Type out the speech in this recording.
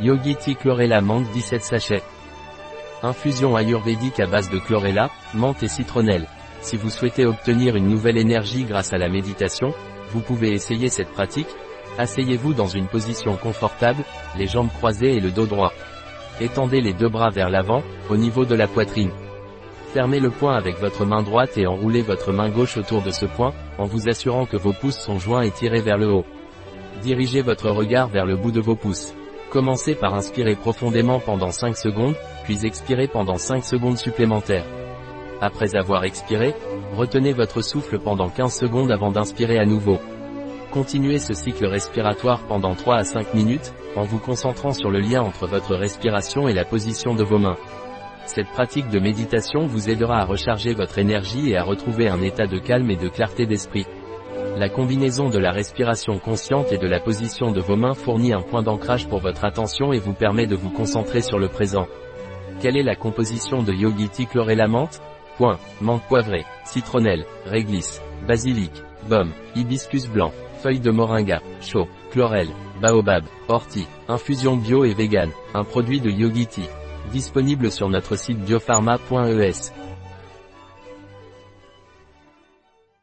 Yogi Tea Chlorella menthe 17 sachets. Infusion ayurvédique à base de chlorella, menthe et citronnelle. Si vous souhaitez obtenir une nouvelle énergie grâce à la méditation, vous pouvez essayer cette pratique. Asseyez-vous dans une position confortable, les jambes croisées et le dos droit. Étendez les deux bras vers l'avant, au niveau de la poitrine. Fermez le poing avec votre main droite et enroulez votre main gauche autour de ce point, en vous assurant que vos pouces sont joints et tirés vers le haut. Dirigez votre regard vers le bout de vos pouces. Commencez par inspirer profondément pendant 5 secondes, puis expirez pendant 5 secondes supplémentaires. Après avoir expiré, retenez votre souffle pendant 15 secondes avant d'inspirer à nouveau. Continuez ce cycle respiratoire pendant 3 à 5 minutes, en vous concentrant sur le lien entre votre respiration et la position de vos mains. Cette pratique de méditation vous aidera à recharger votre énergie et à retrouver un état de calme et de clarté d'esprit. La combinaison de la respiration consciente et de la position de vos mains fournit un point d'ancrage pour votre attention et vous permet de vous concentrer sur le présent. Quelle est la composition de Yogiti Chlorella menthe Point, menthe poivrée, citronnelle, réglisse, basilic, baume, hibiscus blanc, feuilles de moringa, chaud, chlorelle, baobab, ortie, infusion bio et vegan, un produit de Yogiti. Disponible sur notre site biopharma.es.